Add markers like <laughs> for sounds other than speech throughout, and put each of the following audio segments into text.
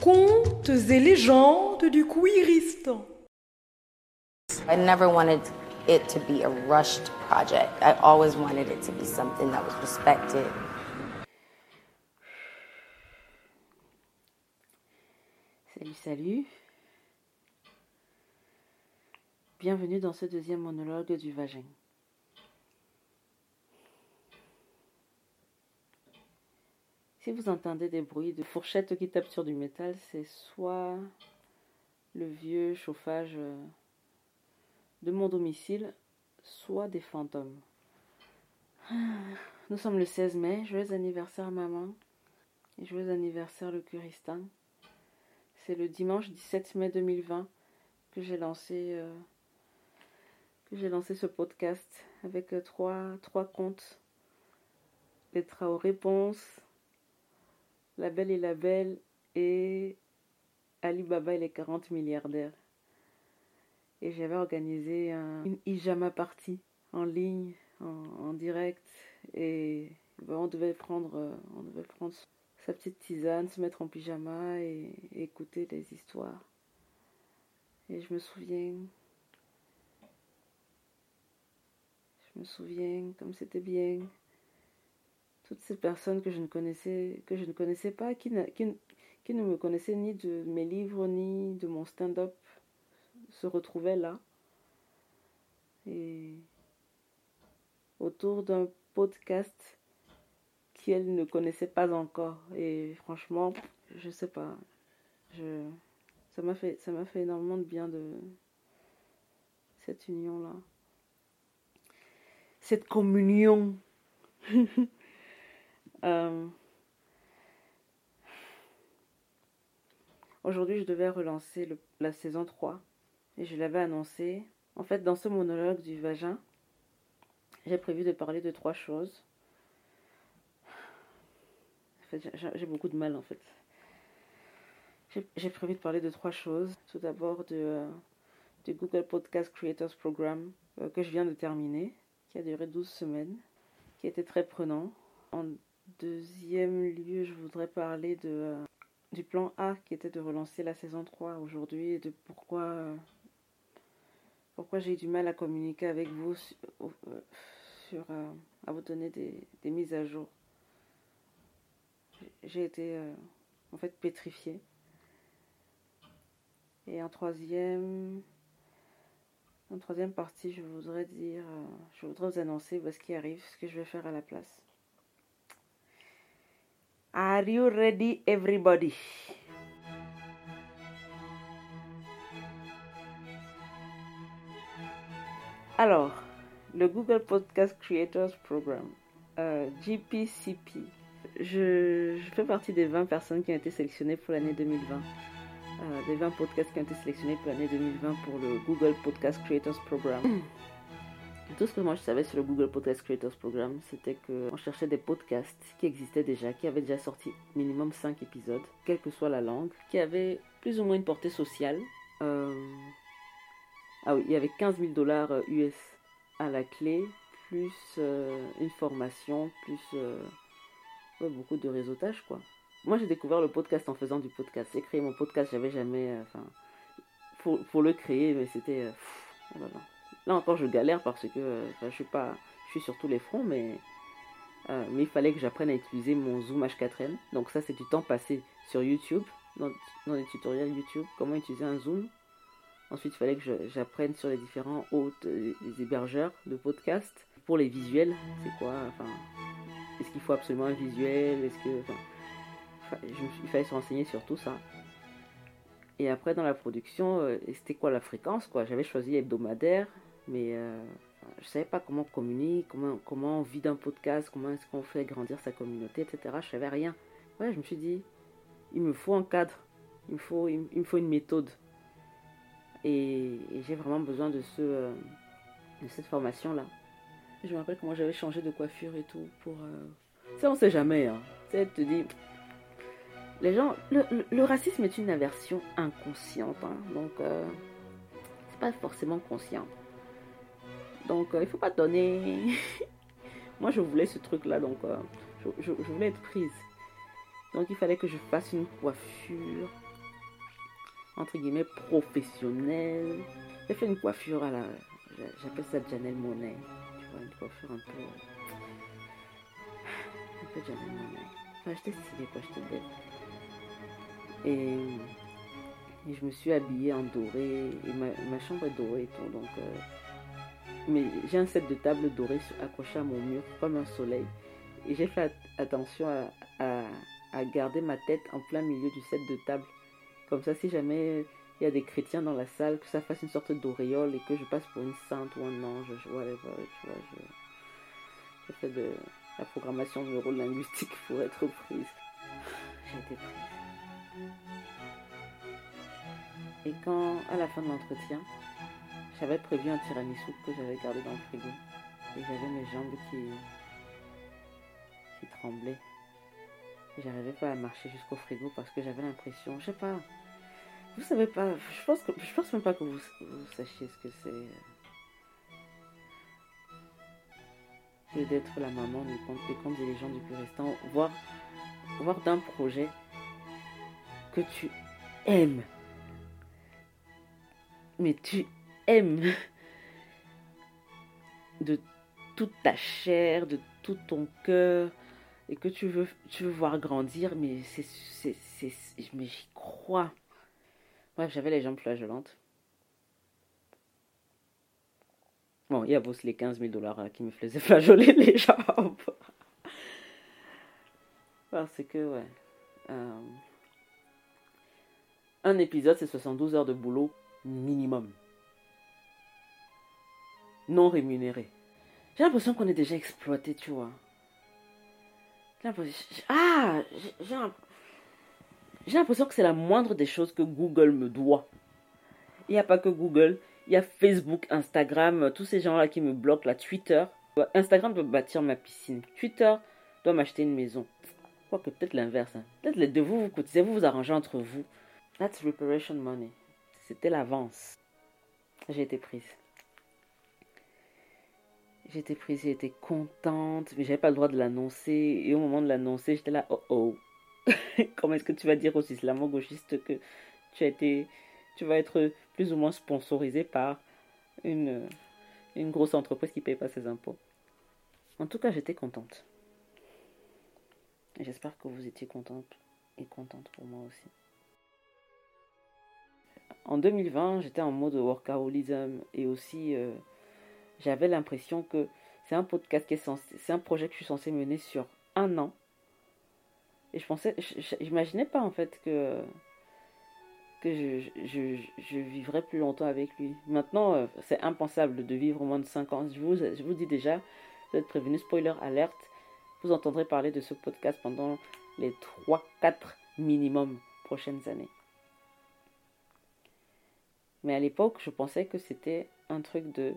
Contes et légendes du Kouiristan. I never wanted it to be a rushed project. I always wanted it to be something that was respected. Salut, salut. Bienvenue dans ce deuxième monologue du vagin. Si vous entendez des bruits de fourchettes qui tapent sur du métal, c'est soit le vieux chauffage euh, de mon domicile, soit des fantômes. Nous sommes le 16 mai, joyeux anniversaire maman et joyeux anniversaire le Kuristan. C'est le dimanche 17 mai 2020 que j'ai lancé euh, que j'ai lancé ce podcast avec euh, trois, trois contes. Les Trao Réponses, La Belle et la Belle et Ali Baba et les 40 milliardaires. Et j'avais organisé un- une Ijama party en ligne, en, direct. Et ben, on devait prendre, euh, on devait prendre sa petite tisane, se mettre en pyjama et, écouter des histoires. Et je me souviens, je me souviens comme c'était bien. Toutes ces personnes que je ne connaissais, que je ne connaissais pas, qui ne, qui, ne- me connaissaient ni de mes livres ni de mon stand-up, se retrouvaient là. Et autour d'un podcast qu'elles ne connaissaient pas encore. Et franchement, je sais pas. Je, ça m'a fait, ça m'a fait énormément de bien de cette union-là. Cette communion. <laughs> Euh, Aujourd'hui, je devais relancer la saison 3 et je l'avais annoncé. En fait, dans ce monologue du vagin, j'ai prévu de parler de trois choses. En fait, j'ai- beaucoup de mal en fait. J'ai- prévu de parler de trois choses. Tout d'abord de, euh, du Google Podcast Creators Program euh, que je viens de terminer, qui a duré 12 semaines, qui était très prenant. En deuxième lieu, je voudrais parler de, euh, du plan A qui était de relancer la saison 3 aujourd'hui et de pourquoi, euh, pourquoi j'ai eu du mal à communiquer avec vous sur, euh, sur, à vous donner des, des mises à jour. J'ai été en fait pétrifiée. Et en troisième, en troisième partie, je voudrais dire, euh, je voudrais vous annoncer ce qui arrive, ce que je vais faire à la place. Are you ready, everybody? Alors, le Google Podcast Creators Program, euh, GPCP. Je, je fais partie des 20 personnes qui ont été sélectionnées pour l'année 2020. Euh, des 20 podcasts qui ont été sélectionnés pour l'année 2020 pour le Google Podcast Creators Program. Tout ce que moi je savais sur le Google Podcast Creators Program, c'était qu'on cherchait des podcasts qui existaient déjà, qui avaient déjà sorti minimum 5 épisodes, quelle que soit la langue, qui avaient plus ou moins une portée sociale. Euh, Ah oui, il y avait 15 000 dollars euh, US à la clé, plus euh, une formation, plus euh, beaucoup de réseautage, quoi. Moi, j'ai découvert le podcast en faisant du podcast. J'ai créé mon podcast, j'avais jamais... euh, Enfin, pour, pour le créer, mais c'était... euh, oh là encore, je galère parce que euh, je suis pas, je suis sur tous les fronts, mais mais il fallait que j'apprenne à utiliser mon Zoom H4n. Donc ça, c'est du temps passé sur YouTube, dans, dans les tutoriels YouTube, comment utiliser un Zoom. Ensuite, il fallait que j'apprenne sur les différents hôtes, les hébergeurs de podcasts. Pour les visuels, c'est quoi Enfin, est-ce qu'il faut absolument un visuel Est-ce que, il fallait se renseigner sur tout ça. Et après, dans la production, euh, c'était quoi la fréquence quoi? J'avais choisi hebdomadaire, mais euh, je savais pas comment on communique, comment, comment on vit d'un podcast, comment est-ce qu'on fait grandir sa communauté, etc. Je savais rien. Ouais, je me suis dit, il me faut un cadre, il me faut, il, me- faut une méthode. Et, j'ai vraiment besoin de, ce, euh, de cette formation-là. Je me rappelle comment j'avais changé de coiffure et tout pour... Sais, on sait jamais. Hein. Tu sais, te dis... Les gens... Le, racisme est une aversion inconsciente. hein. Donc, euh, c'est pas forcément conscient. Donc, il faut pas donner. <laughs> Moi, je voulais ce truc-là, donc je, je, voulais être prise. Donc, il fallait que je fasse une coiffure, entre guillemets, professionnelle. J'ai fait une coiffure à la. J'appelle ça Janelle Monet. Tu vois, une coiffure un peu. Un peu Janelle Monet. Enfin, j'étais stylée, quoi, j'étais belle. Et, je me suis habillée en doré. Et ma, chambre est dorée et tout. Donc, euh, mais j'ai un set de table doré accroché à mon mur comme un soleil. Et j'ai fait attention à, à, garder ma tête en plein milieu du set de table. Comme ça, si jamais il y a des chrétiens dans la salle, que ça fasse une sorte d'auréole et que je passe pour une sainte ou un ange, je, whatever, tu vois, je, fais de la programmation neuro-linguistique pour être prise. J'ai été prise. Et quand, à la fin de l'entretien, j'avais prévu un tiramisu que j'avais gardé dans le frigo. Et j'avais mes jambes qui, qui tremblaient. J'arrivais pas à marcher jusqu'au frigo parce que j'avais l'impression, je sais pas, vous savez pas, je pense que je pense même pas que vous, sachiez ce que c'est que d'être la maman des contes, des contes et légendes du plus restant, voir, voir d'un projet que tu aimes. Mais tu aimes de toute ta chair, de tout ton cœur, et que tu veux, tu veux voir grandir, mais c'est, c'est, c'est, mais j'y crois. Bref, j'avais les jambes flageolantes. Bon, il y a aussi les 15 000 dollars euh, qui me faisaient <laughs> flageoler les jambes. Parce que, ouais. Euh, un épisode, c'est 72 heures de boulot minimum non rémunéré. J'ai l'impression qu'on est déjà exploité, tu vois. Ah, j'ai l'impression que c'est la moindre des choses que Google me doit. Il n'y a pas que Google, il y a Facebook, Instagram, tous ces gens-là qui me bloquent, la Twitter. Instagram doit bâtir ma piscine. Twitter doit m'acheter une maison. Quoique peut-être l'inverse. Hein. Peut-être les deux, vous vous cotisez, vous vous arrangez entre vous. That's reparation money. C'était l'avance. J'ai été prise. J'étais prise, j'étais contente, mais j'avais pas le droit de l'annoncer. Et au moment de l'annoncer, j'étais là, oh oh. <laughs> Comment est-ce que tu vas dire aux islamo-gauchistes que tu as été, tu vas être plus ou moins sponsorisé par une, une grosse entreprise qui paye pas ses impôts? En tout cas, j'étais contente. J'espère que vous étiez contente et contente pour moi aussi. En 2020, j'étais en mode workaholism et aussi euh, j'avais l'impression que c'est un podcast qui est censé, c'est un projet que je suis censé mener sur un an. Et je pensais, j'imaginais pas en fait que que je, vivrais plus longtemps avec lui. Maintenant, euh, c'est impensable de vivre moins de 5 ans. Je vous, je vous dis déjà, vous êtes prévenu, spoiler alerte, vous entendrez parler de ce podcast pendant les 3-4 minimum prochaines années. Mais à l'époque, je pensais que c'était un truc de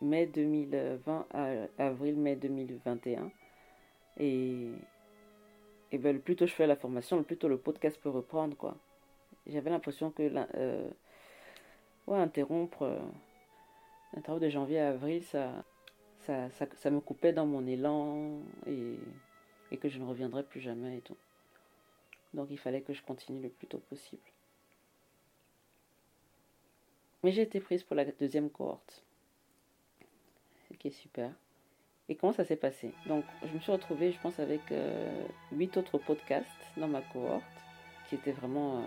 mai 2020 à avril-mai 2021. Et, et ben, le plus tôt je fais la formation, le plus tôt le podcast peut reprendre. quoi. J'avais l'impression que euh, interrompre euh, travail de janvier à avril, ça, ça, ça, ça, me coupait dans mon élan et, et que je ne reviendrais plus jamais et tout. Donc il fallait que je continue le plus tôt possible. Mais j'ai été prise pour la deuxième cohorte qui est super. Et comment ça s'est passé? Donc, je me suis retrouvée, je pense, avec euh, huit autres podcasts dans ma cohorte, qui étaient vraiment, euh,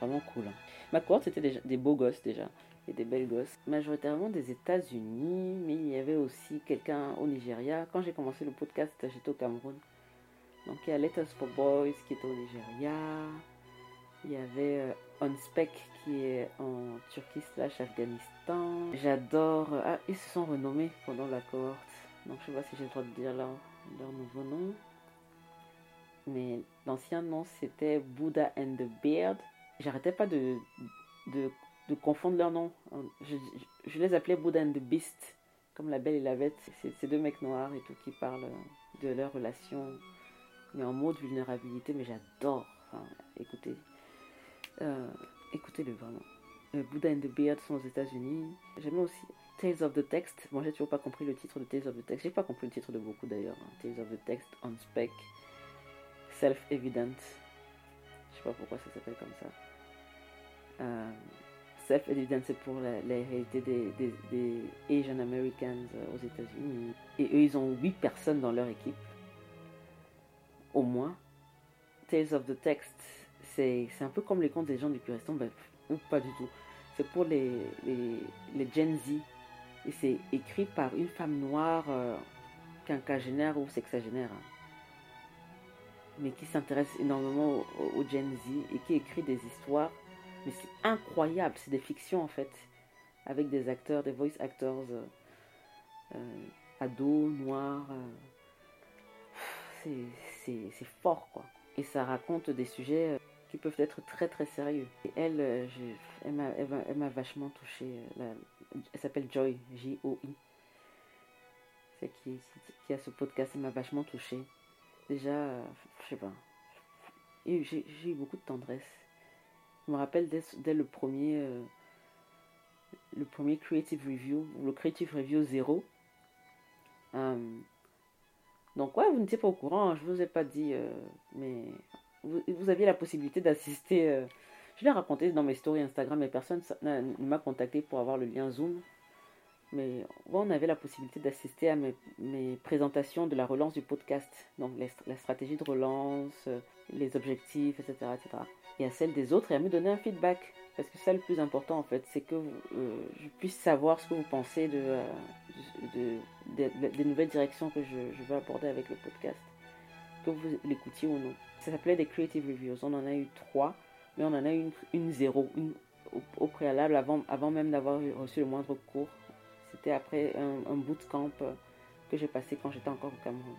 vraiment cool. Hein. Ma cohorte, c'était des, des beaux gosses déjà, et des belles gosses, majoritairement des États-Unis, mais il y avait aussi quelqu'un au Nigeria. Quand j'ai commencé le podcast, j'étais au Cameroun. Donc, il y a Letters for Boys qui est au Nigeria. Il y avait euh, Onspec qui est en Turquie slash Afghanistan. J'adore. Ah, ils se sont renommés pendant la cohorte. Donc je sais pas si j'ai le droit de dire leur, leur nouveau nom. Mais l'ancien nom c'était Buddha and the Beard. J'arrêtais pas de, de, confondre leurs noms. Je, je, les appelais Buddha and the Beast. Comme la belle et la bête. C'est ces deux mecs noirs et tout qui parlent de leur relation. Mais en mode vulnérabilité. Mais j'adore. Enfin, écoutez, euh, écoutez-le vraiment. Euh, Buddha and the Beard sont aux États-Unis. J'aimais aussi Tales of the Text. Moi, j'ai toujours pas compris le titre de Tales of the Text. J'ai pas compris le titre de beaucoup d'ailleurs. hein. Tales of the Text, on spec, self-evident. Je sais pas pourquoi ça s'appelle comme ça. Euh, self-evident, c'est pour la, la réalité des, des, des Asian Americans euh, aux États-Unis. Et eux, ils ont 8 personnes dans leur équipe. Au moins. Tales of the Text, c'est un peu comme les contes des gens du Curestan, ben, ou pas du tout. C'est pour les, les, les Gen Z. Et c'est écrit par une femme noire, euh, quinquagénaire ou sexagénaire. hein. Mais qui s'intéresse énormément au, au- au Gen Z et qui écrit des histoires. Mais c'est incroyable, c'est des fictions en fait. Avec des acteurs, des voice actors euh, euh, ados, noirs. euh. C'est fort quoi. Et ça raconte des sujets euh, qui peuvent être très très sérieux. Et elle, euh, elle m'a vachement touchée. euh, elle s'appelle Joy, J-O-I. C'est qui, a ce podcast, elle m'a vachement touchée. Déjà, euh, je sais pas. J'ai eu beaucoup de tendresse. Je me rappelle dès, le premier le premier creative review, le creative review 0. Euh, donc ouais, vous n'étiez pas au courant, hein, je vous ai pas dit, mais vous, aviez la possibilité d'assister. euh, je l'ai raconté dans mes stories Instagram, mais personne ne m'a contacté pour avoir le lien Zoom. Mais on avait la possibilité d'assister à mes, présentations de la relance du podcast, donc la stratégie de relance, euh, les objectifs, etc., etc. Et à celle des autres et à me donner un feedback. Parce que ça, le plus important, en fait, c'est que euh, je puisse savoir ce que vous pensez de, de- de- de- des nouvelles directions que je, je veux aborder avec le podcast. Que vous l'écoutiez ou non. Ça s'appelait des Creative Reviews. On en a eu trois, mais on en a eu une, une zéro, au, préalable, avant, avant même d'avoir reçu le moindre cours. C'était après un, bootcamp euh, que j'ai passé quand j'étais encore au Cameroun.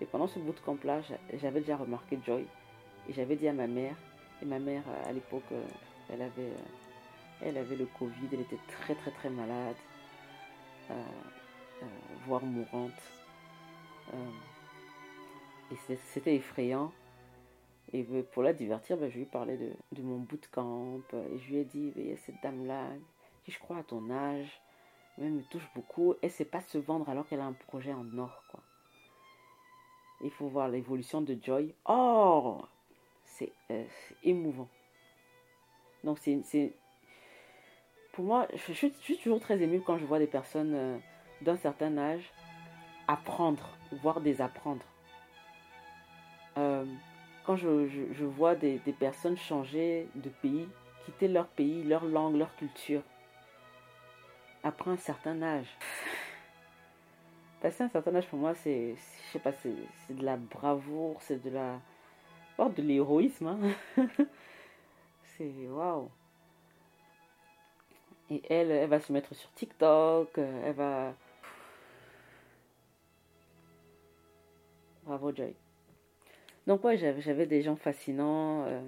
Et pendant ce bootcamp-là, j'a- j'avais déjà remarqué Joy. Et j'avais dit à ma mère, et ma mère, euh, à l'époque, euh, elle avait, elle avait le Covid, elle était très très très malade, voire mourante. Et c'était effrayant. Et ben, pour la divertir, ben, je lui parlais de, de mon bootcamp. euh, Et je lui ai dit, il y a cette dame-là, qui je crois à ton âge, elle me touche beaucoup. Elle ne sait pas se vendre alors qu'elle a un projet en or. Quoi. Il faut voir l'évolution de Joy. Oh C'est euh, émouvant. Donc, c'est. Pour moi, je suis toujours très émue quand je vois des personnes euh, d'un certain âge apprendre, voire désapprendre. Euh, quand je, vois des, personnes changer de pays, quitter leur pays, leur langue, leur culture, après un certain âge. <sighs> Passer un certain âge pour moi, c'est, je sais pas, c'est de la bravoure, c'est de la, oh, de l'héroïsme. hein. <laughs> c'est waouh. Et elle, elle va se mettre sur TikTok, euh, elle va. <sighs> Bravo Joy. Donc ouais, j'avais, des gens fascinants, euh,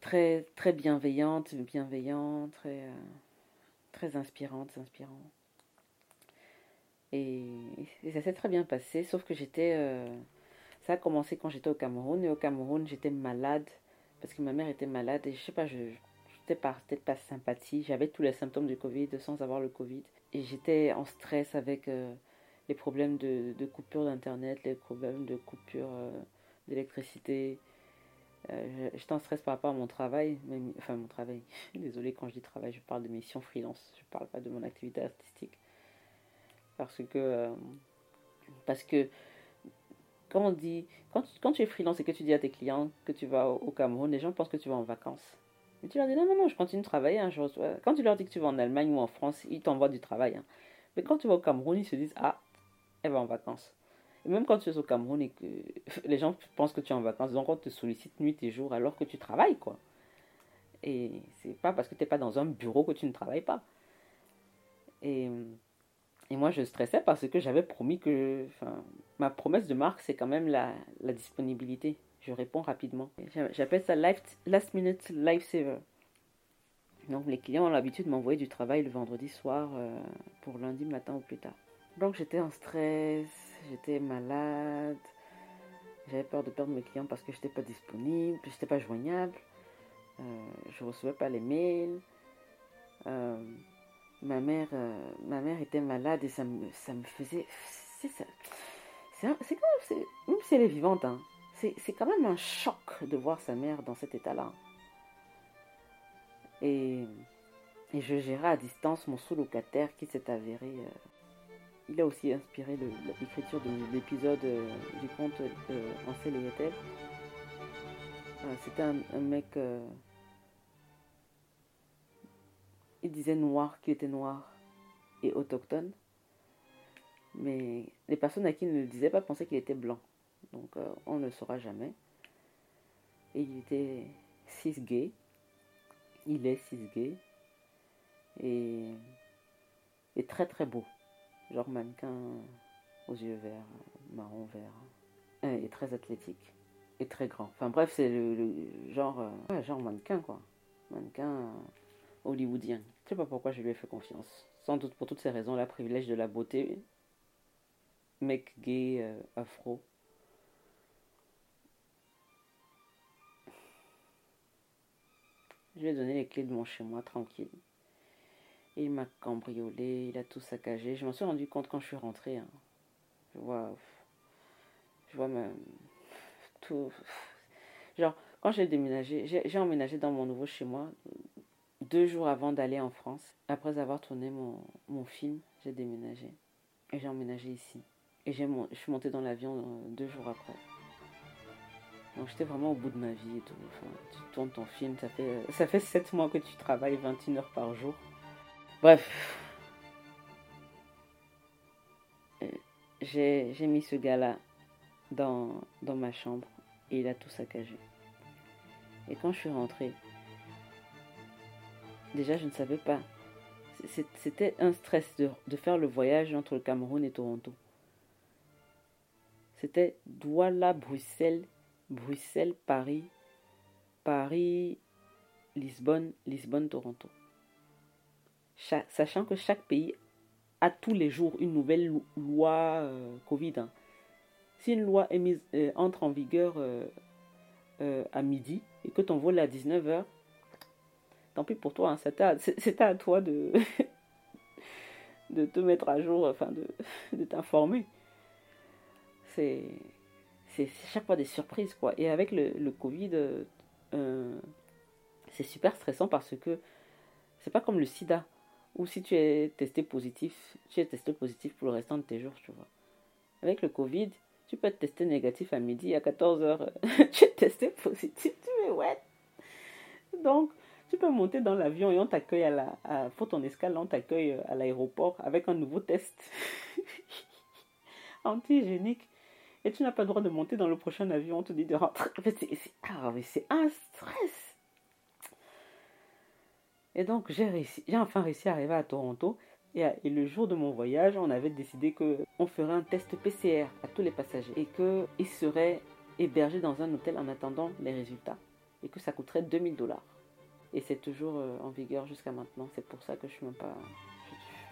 très très bienveillantes, bienveillants, très euh, très inspirantes, inspirants. Et, ça s'est très bien passé, sauf que j'étais, euh, ça a commencé quand j'étais au Cameroun et au Cameroun j'étais malade parce que ma mère était malade et je sais pas, je j'étais peut-être pas sympathie, j'avais tous les symptômes du Covid sans avoir le Covid et j'étais en stress avec euh, les problèmes de, de coupure d'internet, les problèmes de coupure euh, d'électricité. Euh, j'étais en stress par rapport à mon travail, même- enfin mon travail. <laughs> Désolée quand je dis travail, je parle de mission freelance, je parle pas de mon activité artistique. Parce que euh, parce que quand on dit quand, tu- es freelance et que tu dis à tes clients que tu vas au, Cameroun, les gens pensent que tu vas en vacances. Mais tu leur dis non non non, je continue de travailler. hein, je Quand tu leur dis que tu vas en Allemagne ou en France, ils t'envoient du travail. hein. Mais quand tu vas au Cameroun, ils se disent ah elle va en vacances. Et même quand tu es au Cameroun et que <laughs> les gens pensent que tu es en vacances, donc on te sollicite nuit et jour alors que tu travailles, quoi. Et c'est pas parce que tu n'es pas dans un bureau que tu ne travailles pas. Et, et moi, je stressais parce que j'avais promis que. Ma promesse de marque, c'est quand même la, disponibilité. Je réponds rapidement. J'a- J'appelle ça life, last minute lifesaver. Donc les clients ont l'habitude de m'envoyer du travail le vendredi soir euh, pour lundi matin ou plus tard. Donc j'étais en stress, j'étais malade, j'avais peur de perdre mes clients parce que j'étais pas disponible, j'étais pas joignable, euh, je recevais pas les mails. Euh, ma mère, euh, ma mère était malade et ça me, ça me faisait. C'est ça. C'est quand même, même si elle est vivante, hein, c'est quand même un choc de voir sa mère dans cet état-là. Et, et, je gérais à distance mon sous-locataire qui s'est avéré. Il a aussi inspiré l'écriture de l'épisode euh, du conte euh, Ansel et Ethel. C'était un, mec. il disait noir, qu'il était noir et autochtone. Mais les personnes à qui il ne le disait pas pensaient qu'il était blanc. Donc euh, on ne le saura jamais. Et il était cis-gay. Il est cis-gay. Et, et très très beau. Genre mannequin aux yeux verts, marron vert. Et très athlétique. Et très grand. Enfin bref, c'est le, genre, euh, genre mannequin quoi. Mannequin hollywoodien. Je sais pas pourquoi je lui ai fait confiance. Sans doute pour toutes ces raisons, la privilège de la beauté. Mec gay, euh, afro. Je lui ai donné les clés de mon chez moi tranquille. Il m'a cambriolé, il a tout saccagé. Je m'en suis rendu compte quand je suis rentrée. Hein. Je vois. Je vois même. Tout. Genre, quand j'ai déménagé, j'ai emménagé dans mon nouveau chez moi deux jours avant d'aller en France. Après avoir tourné mon, film, j'ai déménagé. Et j'ai emménagé ici. Et je suis montée dans l'avion euh, deux jours après. Donc j'étais vraiment au bout de ma vie et tout. Tu tournes ton film, ça fait, euh, ça fait 7 mois que tu travailles 21 heures par jour. Bref. J'ai mis ce gars-là dans, dans ma chambre et il a tout saccagé. Et quand je suis rentrée, déjà je ne savais pas. C'était un stress de, de faire le voyage entre le Cameroun et Toronto. C'était Douala, Bruxelles, Bruxelles, Paris, Paris, Lisbonne, Lisbonne, Toronto. Sachant que chaque pays a tous les jours une nouvelle loi euh, Covid. Hein. Si une loi est mise, euh, entre en vigueur euh, à midi et que ton vol est à 19h, tant pis pour toi, hein, c'est à, toi <laughs> de, te mettre à jour, enfin de, <laughs> t'informer. C'est chaque fois des surprises, quoi. Et avec le, le Covid, c'est super stressant parce que c'est pas comme le sida, où si tu es testé positif, tu es testé positif pour le restant de tes jours, tu vois. Avec le Covid, tu peux être testé négatif à midi, à 14h, <laughs> tu es testé positif, tu es ouais. Donc, tu peux monter dans l'avion et on t'accueille à la. À, pour ton escale, on t'accueille à l'aéroport avec un nouveau test <laughs> antigénique et tu n'as pas le droit de monter dans le prochain avion, on te dit de rentrer. C'est un stress. Et donc, j'ai enfin réussi à arriver à Toronto. Et, le jour de mon voyage, on avait décidé qu'on ferait un test PCR à tous les passagers et qu'ils seraient hébergés dans un hôtel en attendant les résultats et que ça coûterait 2000 dollars. Et c'est toujours euh, en vigueur jusqu'à maintenant. C'est pour ça que je suis même pas.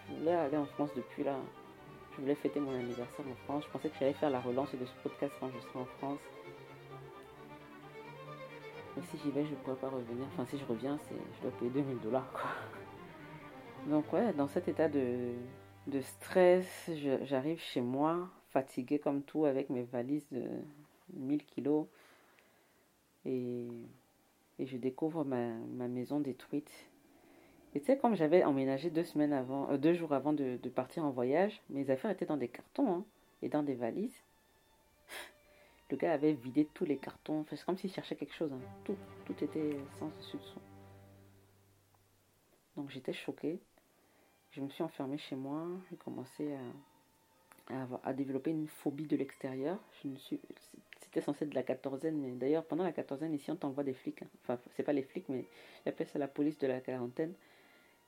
Je voulais aller en France depuis là. Je voulais fêter mon anniversaire en France. Je pensais que j'allais faire la relance de ce podcast quand je serai en France. Si j'y vais, je ne pourrais pas revenir. Enfin, si je reviens, c'est, je dois payer 2000 dollars. Donc, ouais, dans cet état de, de stress, j'arrive chez moi, fatiguée comme tout, avec mes valises de 1000 kilos. Et, et je découvre ma, ma maison détruite et tu sais, comme j'avais emménagé deux semaines avant, euh, deux jours avant de, partir en voyage, mes affaires étaient dans des cartons hein, et dans des valises. Le gars avait vidé tous les cartons. c'est comme s'il cherchait quelque chose. Hein. Tout, était sans dessus. Donc j'étais choquée. Je me suis enfermée chez moi. J'ai commencé à, développer une phobie de l'extérieur. C'était censé être de la quatorzaine, d'ailleurs pendant la quatorzaine ici on t'envoie des flics. Hein. Enfin c'est pas les flics, mais j'appelle ça la police de la quarantaine.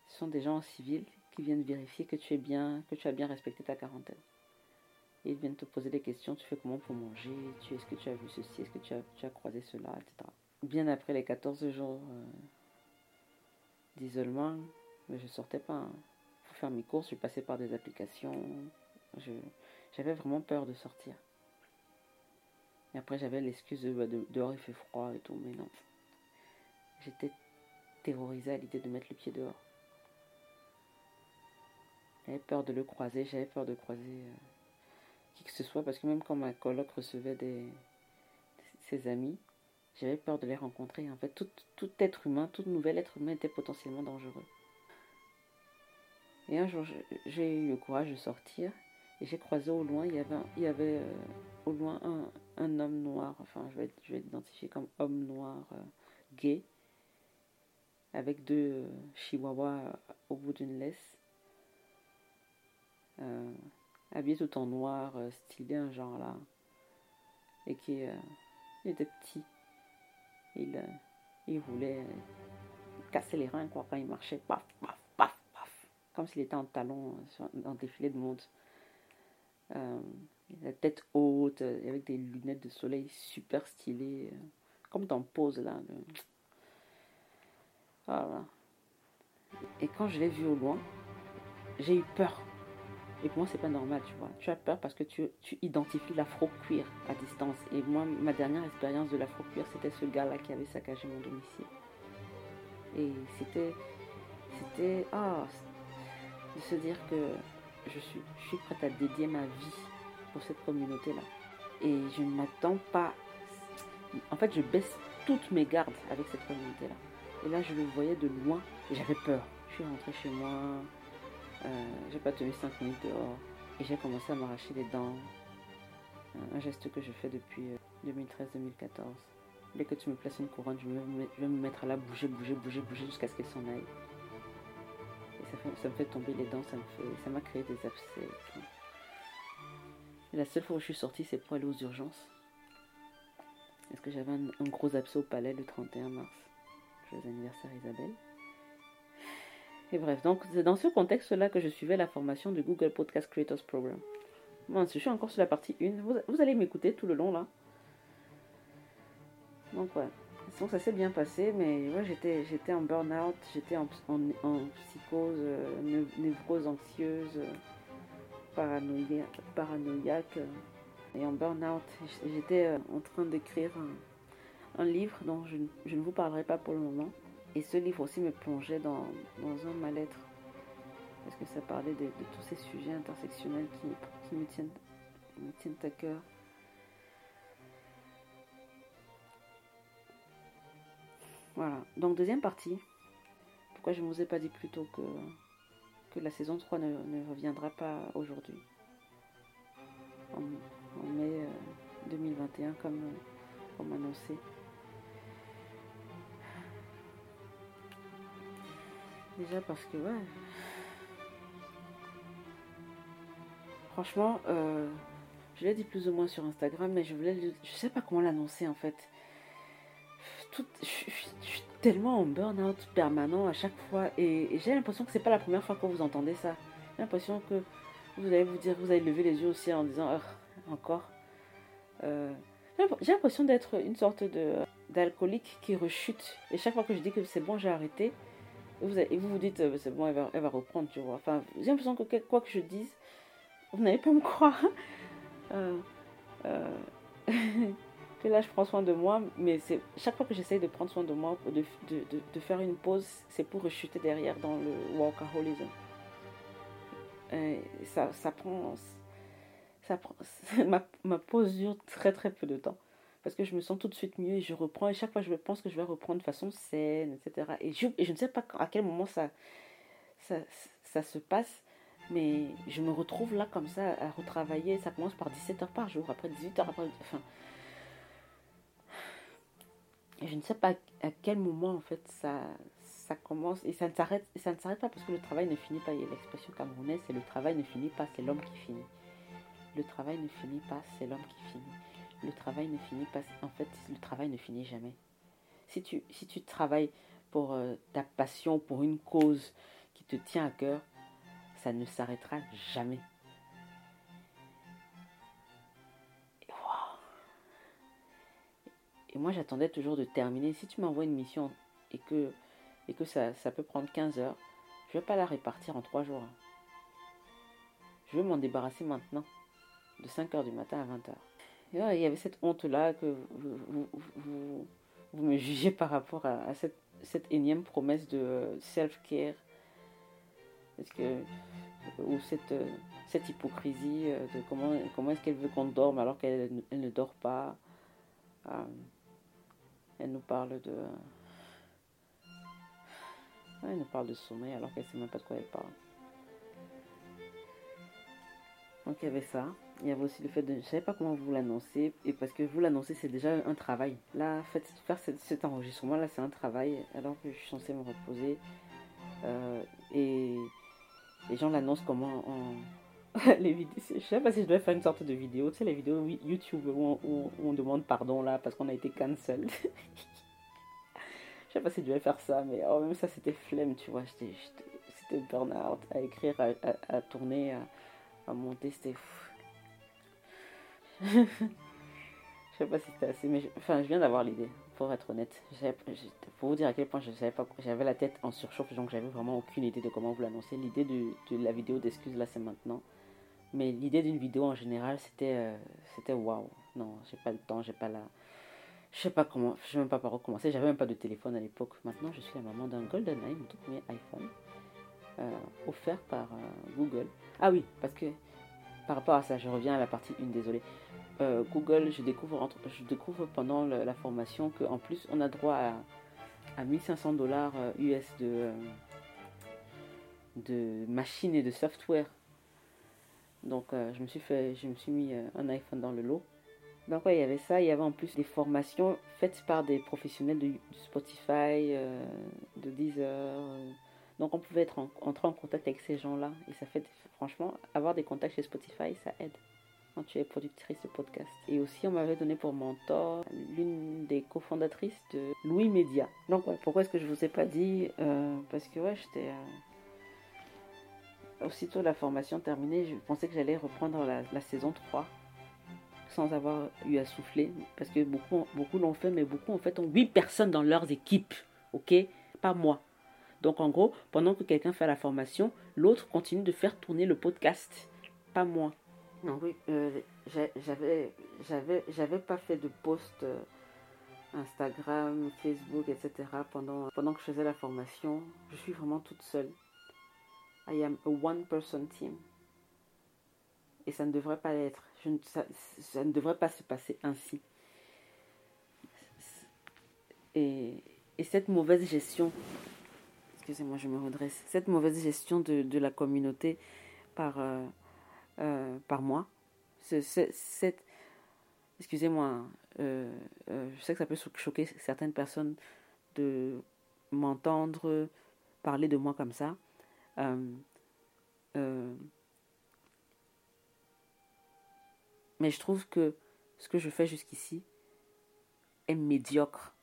Ce sont des gens civils qui viennent vérifier que tu es que tu as bien respecté ta quarantaine. Ils viennent te poser des questions, tu fais comment pour manger, tu, est-ce que tu as vu ceci, est-ce que tu as, tu as croisé cela, etc. Bien après les 14 jours euh, d'isolement, mais je sortais pas. Hein. Pour faire mes courses, je passais par des applications. j'avais vraiment peur de sortir. Et après, j'avais l'excuse de, bah, de dehors il fait froid et tout, mais non. J'étais terrorisée à l'idée de mettre le pied dehors. J'avais peur de le croiser, j'avais peur de croiser euh, qui que ce soit, parce que même quand ma coloc recevait des, ses amis, j'avais peur de les rencontrer. En fait, tout, tout être humain, tout nouvel être humain était potentiellement dangereux. Et un jour, j'ai eu le courage de sortir et j'ai croisé au loin, il y avait, il y avait euh, au loin un, un, homme noir, enfin je vais, je vais l'identifier comme homme noir euh, gay, avec deux euh, chihuahuas au bout d'une laisse, habillé tout en noir, stylé un genre là, et qui était petit. Il, il voulait casser les reins quoi, quand il marchait, paf, paf, paf, paf, comme s'il était en talon dans le défilé de. Euh, la tête haute, euh, avec des lunettes de soleil super stylées, euh, comme dans Pose là. Voilà. Et quand je l'ai vu au loin, j'ai eu peur. Et pour moi, c'est pas normal, tu vois. Tu as peur parce que tu, tu identifies l'afro-cuir à distance. Et moi, ma dernière expérience de l'afro-cuir, c'était ce gars-là qui avait saccagé mon domicile. Et c'était. C'était. Ah De se dire que je suis, je suis prête à dédier ma vie pour cette communauté-là. Et je ne m'attends pas. En fait, je baisse toutes mes gardes avec cette communauté-là. Et là, je le voyais de loin et j'avais peur. Je suis rentrée chez moi, euh, j'ai pas tenu 5 minutes dehors et j'ai commencé à m'arracher les dents. Un geste que je fais depuis 2013-2014. Euh, Dès que tu me places une couronne, je, vais me mettre à la bouger, bouger, bouger, bouger jusqu'à ce qu'elle s'en aille ça, me fait tomber les dents, ça me fait, ça m'a créé des abcès. la seule fois où je suis sortie, c'est pour aller aux urgences. Parce que j'avais un, gros abcès au palais le 31 mars. Joyeux anniversaire Isabelle. Et bref, donc c'est dans ce contexte-là que je suivais la formation du Google Podcast Creators Program. Bon, je suis encore sur la partie 1. Vous, allez m'écouter tout le long là. Donc ouais ça s'est bien passé, mais moi j'étais, j'étais en burn-out, j'étais en, psychose, euh, névrose anxieuse, paranoïaque, paranoïaque et en burn-out. J'étais euh, en train d'écrire un, livre dont je, ne vous parlerai pas pour le moment. Et ce livre aussi me plongeait dans, un mal-être, parce que ça parlait de, tous ces sujets intersectionnels qui, me, tiennent, me tiennent à cœur. Voilà. Donc, deuxième partie. Pourquoi je ne vous ai pas dit plus tôt que, que la saison 3 ne, reviendra pas aujourd'hui? En, mai 2021, euh, comme, comme annoncé. Déjà parce que, ouais. Franchement, euh, je l'ai dit plus ou moins sur Instagram, mais je voulais, je sais pas comment l'annoncer en fait je, suis tellement en burn-out permanent à chaque fois et, j'ai l'impression que c'est pas la première fois que vous entendez ça. J'ai l'impression que vous allez vous dire, vous allez lever les yeux aussi en disant encore. Euh, j'ai l'impression d'être une sorte de d'alcoolique qui rechute et chaque fois que je dis que c'est bon, j'ai arrêté. Et vous, vous dites, euh, c'est bon, elle va, reprendre, tu vois. Enfin, j'ai l'impression que quoi que je dise, vous n'allez pas me croire. <laughs> Euh, <laughs> là je prends soin de moi, mais chaque fois que j'essaye de prendre soin de moi, de, faire une pause, c'est pour rechuter derrière dans le workaholism. Et ça, ça prend, ça prend <laughs> ma, pause dure très très peu de temps. Parce que je me sens tout de suite mieux et je reprends. Et chaque fois, je pense que je vais reprendre de façon saine, etc. Et je, et ne sais pas à quel moment ça, ça, se passe. Mais je me retrouve là comme ça à retravailler. Ça commence par 17 heures par jour, après 18 heures, après. Enfin, je ne sais pas à quel moment en fait ça, ça commence et ça ne s'arrête ça ne s'arrête pas parce que le travail ne finit pas. Il y a l'expression camerounaise, c'est le travail ne finit pas, c'est l'homme qui finit. Le travail ne finit pas, c'est l'homme qui finit. Le travail ne finit pas. En fait, le travail ne finit jamais. Si tu, travailles pour euh, ta passion, pour une cause qui te tient à cœur, ça ne s'arrêtera jamais. Et moi, j'attendais toujours de terminer. Si tu m'envoies une mission et que, et que ça, ça, peut prendre 15 heures, je ne vais pas la répartir en 3 jours. Je veux m'en débarrasser maintenant, de 5 heures du matin à 20 heures. Il y avait cette honte-là que vous, vous, vous, me jugez par rapport à, cette, cette, énième promesse de self-care. Que ou cette, cette hypocrisie de comment, comment est-ce qu'elle veut qu'on dorme alors qu'elle ne dort pas. elle nous parle de. elle nous parle de sommeil alors qu'elle ne sait même pas de quoi elle parle. Donc il y avait ça. Il y avait aussi le fait de... Je ne savais pas comment vous l'annoncer. Et parce que vous l'annoncer, c'est déjà un travail. Là, faire cet, enregistrement-là, c'est un travail. Alors que je suis censée me reposer. Euh, et les gens l'annoncent comment <laughs> les vidéos. Je sais pas si je dois faire une sorte de vidéo. Tu sais, les vidéos YouTube où on, demande pardon là parce qu'on a été cancel. <laughs> je sais pas si je devais faire ça, mais oh, même ça, c'était flemme, tu vois. C'était burn-out à écrire, à, tourner, à, monter. C'était je sais pas si c'était assez, mais je, enfin, je viens d'avoir l'idée, pour être honnête. Pour vous dire à quel point je savais pas, j'avais la tête en surchauffe, donc j'avais vraiment aucune idée de comment vous l'annoncer. L'idée de, la vidéo d'excuses là, c'est maintenant. Mais l'idée d'une vidéo en général, c'était euh, c'était waouh. Non, j'ai pas le temps, j'ai pas la. Je sais pas comment, je sais même pas par où commencer. J'avais même pas de téléphone à l'époque. Maintenant, je suis la maman d'un GoldenEye, mon tout premier iPhone, euh, offert par euh, Google. Ah oui, parce que par rapport à ça, je reviens à la partie 1, désolé. Euh, Google, je découvre, pendant la formation qu'en plus, on a droit à, 1500 dollars US euh, de, de machines et de software. Donc, euh, je, me suis fait, je me suis mis un iPhone dans le lot. Donc, ouais, il y avait ça. Il y avait en plus des formations faites par des professionnels de, Spotify, de Deezer. Donc, on pouvait être entrer en contact avec ces gens-là. Et ça fait, franchement, avoir des contacts chez Spotify, ça aide quand tu es productrice de podcast. Et aussi, on m'avait donné pour mentor l'une des cofondatrices de Louis Média. Donc, pourquoi est-ce que je vous ai pas dit euh, Parce que, ouais, j'étais. Euh, aussitôt la formation terminée, je pensais que j'allais reprendre la, saison 3 sans avoir eu à souffler. Parce que beaucoup, beaucoup l'ont fait, mais beaucoup en fait ont 8 personnes dans leurs équipes. Ok? Pas moi. Donc en gros, pendant que quelqu'un fait la formation, l'autre continue de faire tourner le podcast. Pas moi. Non, oui, euh, j'avais, pas fait de post euh, Instagram, Facebook, etc. pendant, que je faisais la formation. Je suis vraiment toute seule. I am a one-person team. Et ça ne devrait pas l'être. Ça, ne devrait pas se passer ainsi. Et cette mauvaise gestion, excusez-moi, je me redresse, cette mauvaise gestion de, la communauté par... Euh, euh. Cette, excusez-moi, euh, euh, je sais que ça peut choquer certaines personnes de m'entendre parler de moi comme ça. mais je trouve que ce que je fais jusqu'ici est médiocre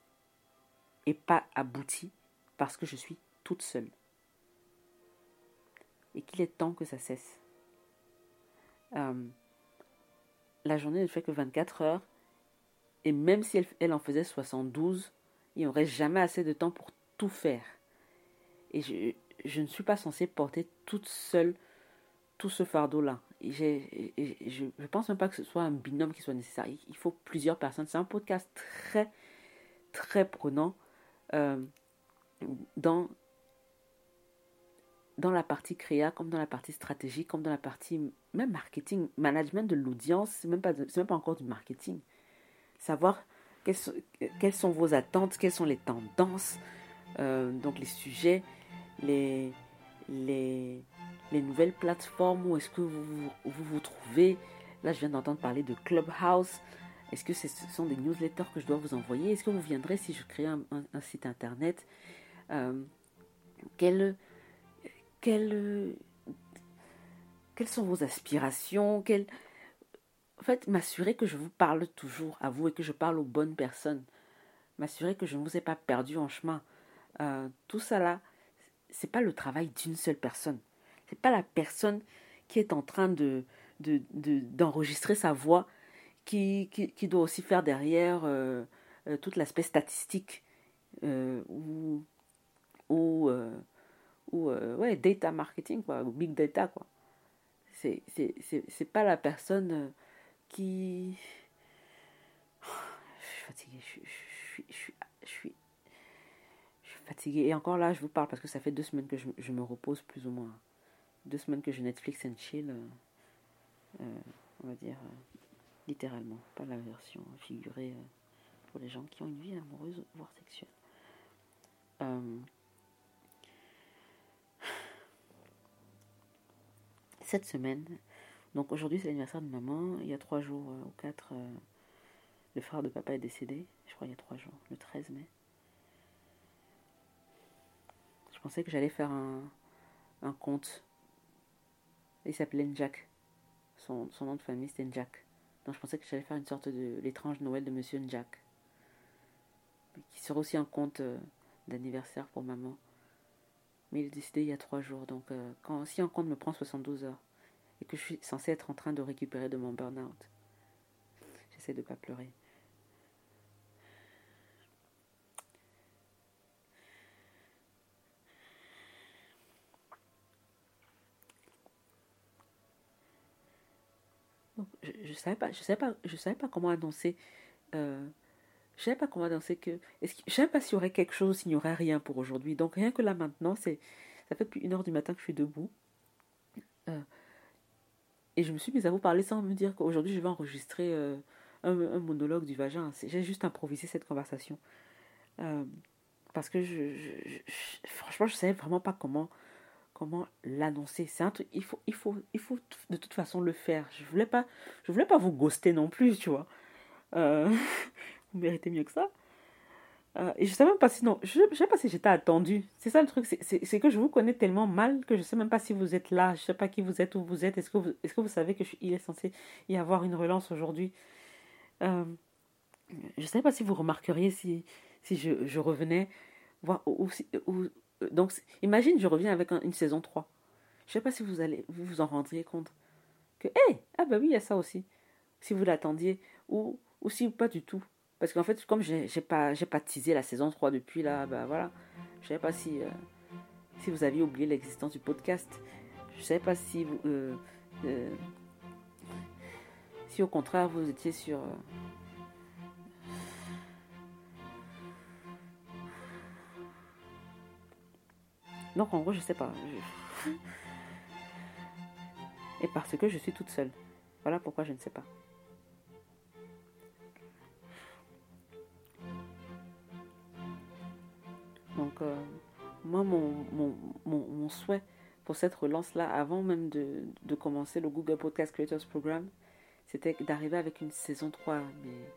et pas abouti parce que je suis toute seule. Et qu'il est temps que ça cesse. Euh, la journée ne fait que 24 heures. Et même si elle, en faisait 72, il n'y aurait jamais assez de temps pour tout faire. Et je, je ne suis pas censée porter toute seule tout ce fardeau-là. Je ne pense même pas que ce soit un binôme qui soit nécessaire. Il faut plusieurs personnes. C'est un podcast très, très prenant euh, dans dans la partie créa, comme dans la partie stratégie, comme dans la partie même marketing, management de l'audience, c'est même pas même pas encore du marketing. Savoir quelles sont, vos attentes, quelles sont les tendances, euh, donc les sujets, les les, les nouvelles plateformes où est-ce que vous, vous vous, trouvez. Là, je viens d'entendre parler de Clubhouse. Est-ce que ce sont des newsletters que je dois vous envoyer? Est-ce que vous viendrez si je crée un, site internet? Euh, quelles, sont vos aspirations. En fait, m'assurer que je vous parle toujours à vous et que je parle aux bonnes personnes. M'assurer que je ne vous ai pas perdu en chemin. Euh, tout ça là, c'est pas le travail d'une seule personne. C'est pas la personne qui est en train de, d'enregistrer sa voix qui, doit aussi faire derrière euh, euh, tout l'aspect statistique ou, ou ou euh, ouais, data marketing, quoi, ou big data, quoi. C'est, pas la personne euh, qui. <sighs> Je suis fatiguée, je, suis, je, suis, je, suis, je suis fatiguée. Et encore là, je vous parle parce que ça fait deux semaines que je, je me repose plus ou moins. deux semaines que je Netflix and chill, on va dire littéralement, pas la version figurée pour les gens qui ont une vie amoureuse, voire sexuelle. Cette semaine, donc aujourd'hui c'est l'anniversaire de maman, il y a trois jours ou quatre, le frère de papa est décédé, je crois il y a trois jours, le 13 mai. Je pensais que j'allais faire un, un conte. Il s'appelait Njak. Son, son, nom de famille c'était Njak. Donc je pensais que j'allais faire une sorte de l'étrange Noël de Monsieur Njak. Qui serait aussi un conte euh, d'anniversaire pour maman. Mais il est décédé il y a trois jours. Donc euh, si un conte me prend 72 heures et que je suis censée être en train de récupérer de mon burn-out, j'essaie de ne pas pleurer. je, ne savais pas, savais savais pas comment annoncer. Euh, je savais pas comment annoncer que. Est-ce que je savais pas s'il y aurait quelque chose, s'il n'y aurait rien pour aujourd'hui. Donc rien que là maintenant, c'est, ça fait depuis une heure du matin que je suis debout. Euh, et je me suis mise à vous parler sans me dire qu'aujourd'hui je vais enregistrer euh, un, monologue du vagin. J'ai juste improvisé cette conversation. Euh, parce que franchement, je savais vraiment pas comment comment l'annoncer. C'est un truc, il faut, il faut, il faut de toute façon le faire. Je voulais voulais pas vous ghoster non plus, tu vois. <laughs> vous méritez mieux que ça. Euh, et je sais même pas si non, je, sais pas si j'étais attendu. C'est ça le truc, c'est que je vous connais tellement mal que je sais même pas si vous êtes là. Je sais pas qui vous êtes, où vous êtes. Est-ce que vous, est-ce que vous savez que je, il est censé y avoir une relance aujourd'hui? Euh, Je sais pas si vous remarqueriez si si je, je revenais ou, donc, imagine, je reviens avec une saison 3. Je sais pas si vous allez vous, vous en rendriez compte. Que, hé, ah bah oui, il y a ça aussi. Si vous l'attendiez. Ou, ou si pas du tout. Parce qu'en fait, comme j'ai pas, pas teasé la saison 3 depuis là, bah voilà. Je sais pas si, euh, si vous aviez oublié l'existence du podcast. Je sais pas si vous. Euh, euh, si au contraire vous étiez sur. Donc en gros, je sais pas. <laughs> Et parce que je suis toute seule. Voilà pourquoi je ne sais pas. Euh, moi, mon, mon, mon, souhait pour cette relance-là, avant même de, de, commencer le Google Podcast Creators Program, c'était d'arriver avec une saison 3, mais,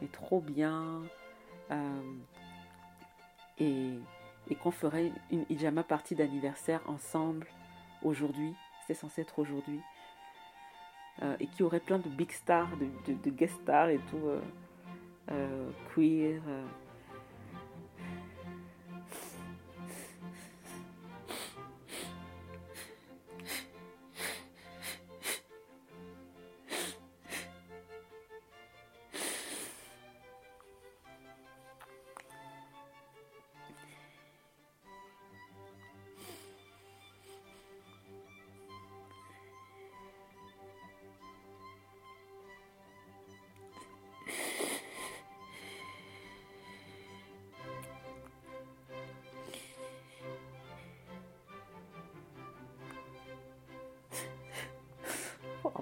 mais trop bien. Euh, et et qu'on ferait une Ijama partie d'anniversaire ensemble aujourd'hui. C'était censé être aujourd'hui. Euh, et qui aurait plein de big stars, de, de, guest stars et tout, euh, queer.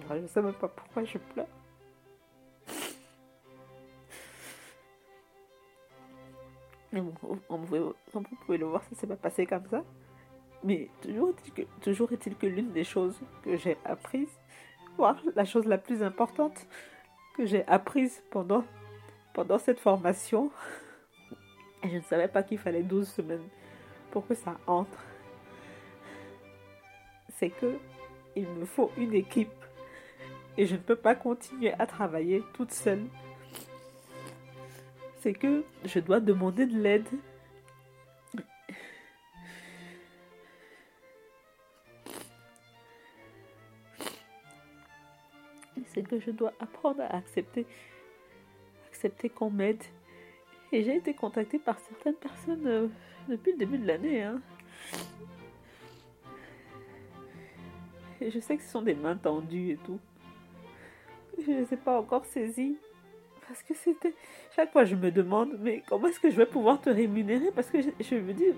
Je ne sais même pas pourquoi je pleure. Comme vous pouvez le voir, ça s'est pas passé comme ça. Mais toujours est-il que, toujours est-il que l'une des choses que j'ai apprises, voire la chose la plus importante que j'ai apprise pendant, pendant cette formation, et je ne savais pas qu'il fallait 12 semaines pour que ça entre, c'est que il me faut une équipe et je ne peux pas continuer à travailler toute seule. C'est que je dois demander de l'aide. C'est que je dois apprendre à accepter, accepter qu'on m'aide. Et j'ai été contactée par certaines personnes euh, depuis le début de l'année. Hein. Et je sais que ce sont des mains tendues et tout <laughs> je ne les ai pas encore saisis. Parce que c'était. Chaque fois, je me demande, mais comment est-ce que je vais pouvoir te rémunérer? Parce que je, veux dire,